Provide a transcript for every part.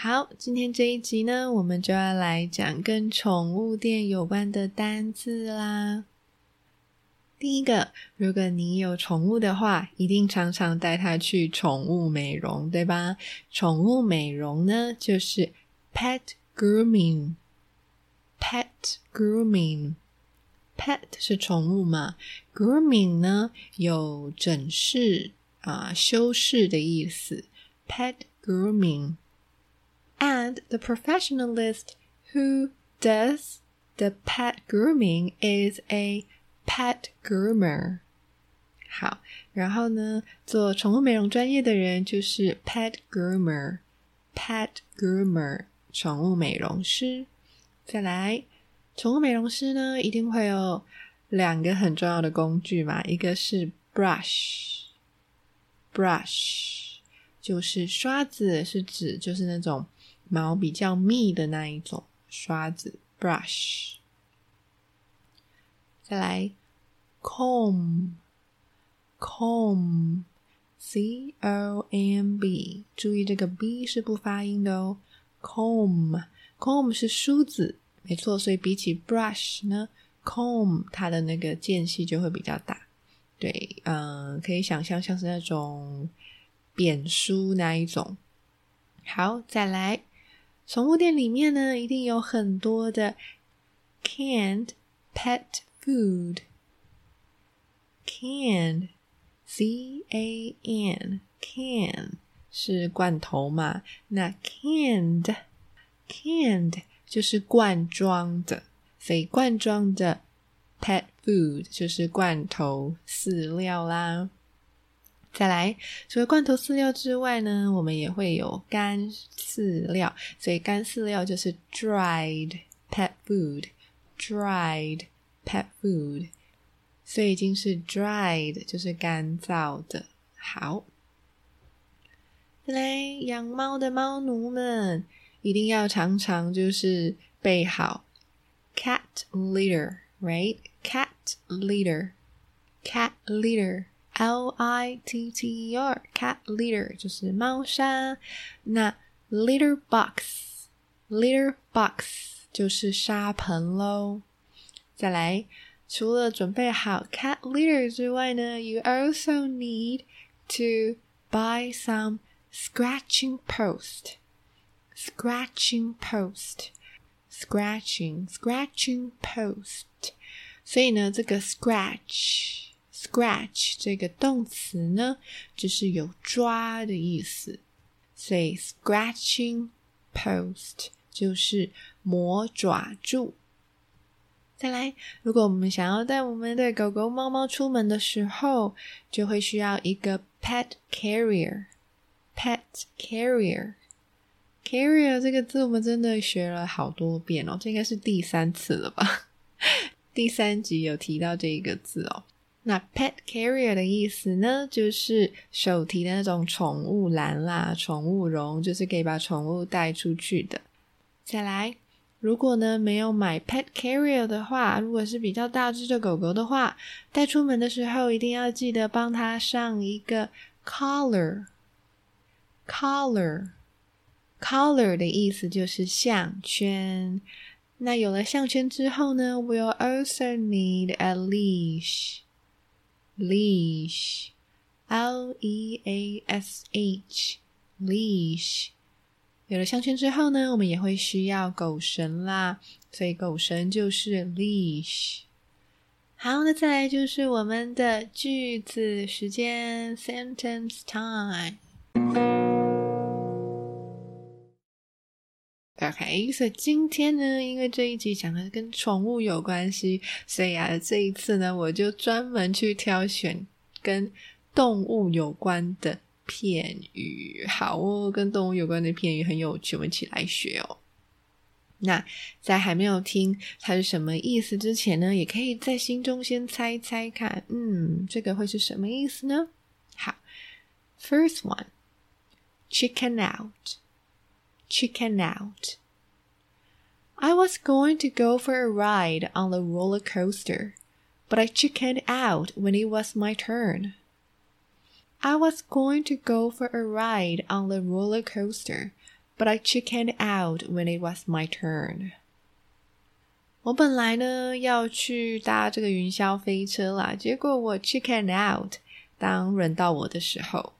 好，今天这一集呢，我们就要来讲跟宠物店有关的单字啦。第一个，如果你有宠物的话，一定常常带它去宠物美容，对吧？宠物美容呢，就是 pet grooming。pet grooming，pet 是宠物嘛？grooming 呢，有整饰啊、修饰的意思。pet grooming。And the professionalist who does the pet grooming is a pet groomer。好，然后呢，做宠物美容专业的人就是 pet groomer。pet groomer，宠物美容师。再来，宠物美容师呢，一定会有两个很重要的工具嘛，一个是 brush，brush 就是刷子，是指就是那种。 毛比较密的那一种刷子，brush。再来，comb，comb，c o m b，注意这个 b 是不发音的哦。comb，comb 是梳子，没错，所以比起 brush 呢，comb 它的那个间隙就会比较大。对，嗯、呃，可以想象像是那种扁梳那一种。好，再来。宠物店里面呢，一定有很多的 canned pet food。canned c a n can 是罐头嘛？那 canned canned 就是罐装的，所以罐装的 pet food 就是罐头饲料啦。再来，除了罐头饲料之外呢，我们也会有干饲料，所以干饲料就是 dried pet food，dried pet food，所以已经是 dried，就是干燥的。好，再来，养猫的猫奴们一定要常常就是备好 cat litter，right？cat litter，cat litter。L I T T E R，cat litter 就是猫砂。那 litter box，litter box 就是沙盆喽。再来，除了准备好 cat litter 之外呢，you also need to buy some scratching post。scratching post，scratching，scratching post。所以呢，这个 scratch。 Scratch 这个动词呢，就是有抓的意思，所以 scratching post 就是磨爪柱。再来，如果我们想要带我们的狗狗、猫猫出门的时候，就会需要一个 pet carrier。pet carrier，carrier 这个字我们真的学了好多遍哦，这应该是第三次了吧？第三集有提到这一个字哦。那 pet carrier 的意思呢，就是手提的那种宠物篮啦、宠物笼，就是可以把宠物带出去的。再来，如果呢没有买 pet carrier 的话，如果是比较大只的狗狗的话，带出门的时候一定要记得帮它上一个 collar。collar collar 的意思就是项圈。那有了项圈之后呢，we'll also need a leash。Leash, L-E-A-S-H, leash。有了项圈之后呢，我们也会需要狗绳啦，所以狗绳就是 leash。好，那再来就是我们的句子时间，sentence time。OK，所以今天呢，因为这一集讲的跟宠物有关系，所以啊，这一次呢，我就专门去挑选跟动物有关的片语。好哦，跟动物有关的片语很有趣，我们一起来学哦。那在还没有听它是什么意思之前呢，也可以在心中先猜猜看，嗯，这个会是什么意思呢？好，First one，chicken out out，chicken out。I was going to go for a ride on the roller coaster, but I chickened out when it was my turn. I was going to go for a ride on the roller coaster. But I chickened out when it was my turn. 我本来呢要去搭这个云霄飞车啦，结果我 chickened out 当轮到我的时候，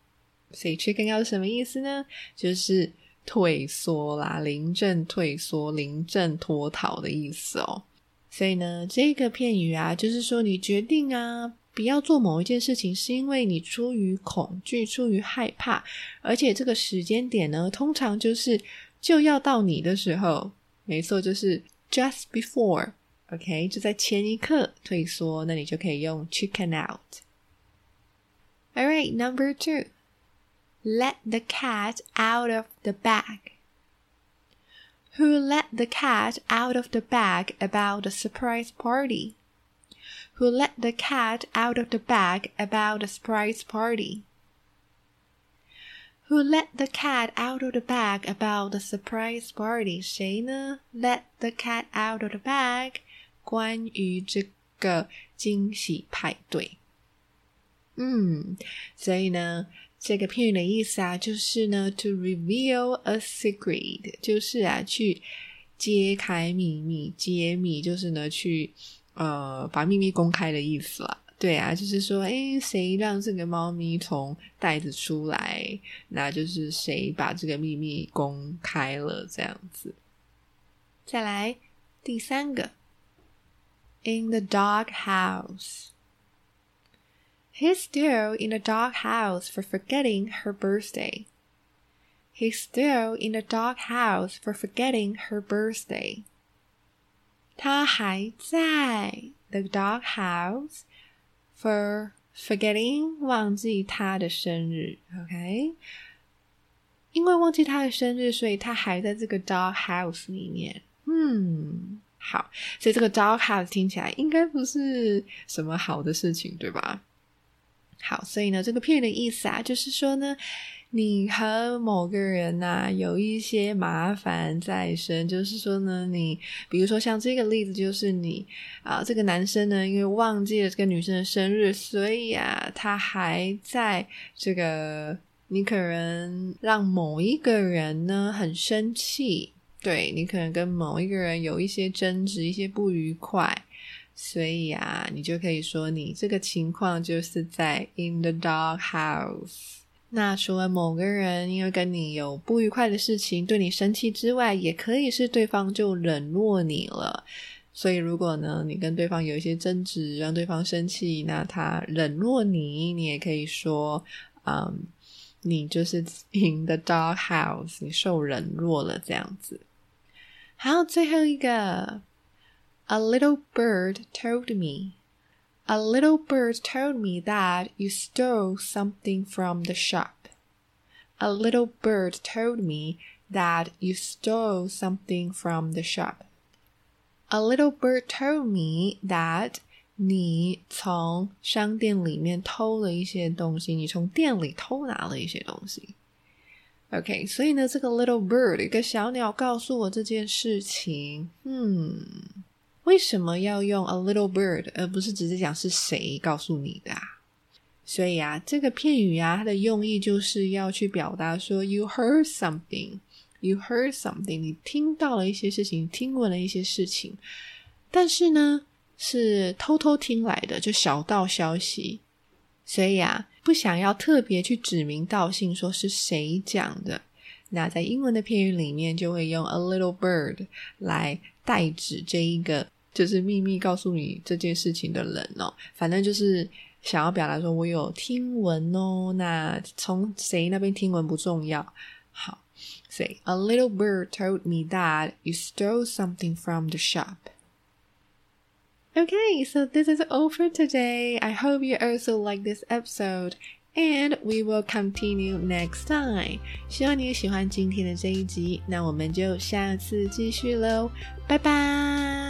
所以 chicken out 什么意思呢？就是 退缩啦，临阵退缩、临阵脱逃的意思哦。所以呢，这个片语啊，就是说你决定啊。不要做某一件事情，是因为你出于恐惧、出于害怕，而且这个时间点呢，通常就是就要到你的时候，没错，就是 just before，OK，就在前一刻退缩，那你就可以用 chicken out。All right, number two, let the cat out of the bag. Who let the cat out of the bag about the surprise party? Who let the cat out of the bag about the surprise party? Who let the cat out of the bag about the surprise party? 谁呢？Let the cat out of the bag，关于这个惊喜派对。嗯，所以呢， 这个片语的意思啊，就是呢，to reveal a secret，就是啊，去揭开秘密，揭秘就是呢，去。呃，把秘密公开的意思了，对啊，就是说，诶，谁让这个猫咪从袋子出来？那就是谁把这个秘密公开了，这样子。再来第三个，In the dog house. He's still in the dog house for forgetting her birthday. He's still in the dog house for forgetting her birthday. 他还在 the dog house for forgetting 忘记他的生日，OK？因为忘记他的生日，所以他还在这个 dog house 里面。嗯，好，所以这个 dog house 听起来应该不是什么好的事情，对吧？ 好，所以呢，这个片语的意思啊，就是说呢。你和某个人呐、有一些麻烦在身，就是说呢，你比如说像这个例子，就是你啊，这个男生呢，因为忘记了这个女生的生日，所以啊，他还在这个你可能让某一个人呢很生气，对，你可能跟某一个人有一些争执、一些不愉快，所以啊，你就可以说你这个情况就是在 in the dog house。那除了某个人因为跟你有不愉快的事情对你生气之外，也可以是对方就冷落你了。所以如果呢，你跟对方有一些争执，让对方生气，那他冷落你，你也可以说，嗯，你就是 in the dog house，你受冷落了这样子。好，最后一个 ，A little bird told me。A little bird told me that you stole something from the shop. A little bird told me that you stole something from the shop. A little bird told me that 你从商店里面偷了一些东西，你从店里偷拿了一些东西。OK，所以呢，这个 little bird 一个小鸟告诉我这件事情，嗯。 为什么要用 a little bird 而不是直接讲是谁告诉你的啊？所以啊，这个片语啊，它的用意就是要去表达说，you heard something，you heard something，你听到了一些事情，听闻了一些事情，但是呢，是偷偷听来的，就小道消息。所以啊，不想要特别去指名道姓说是谁讲的。那在英文的片语里面，就会用 a little bird 来代指这一个。就是秘密告诉你这件事情的人哦，反正就是想要表达说我有听闻哦。那从谁那边听闻不重要。好，，Say a little bird told me that you stole something from the shop. Okay, so this is all for today. I hope you also like this episode. And we will continue next time。希望你也喜欢今天的这一集，那我们就下次继续喽，拜拜。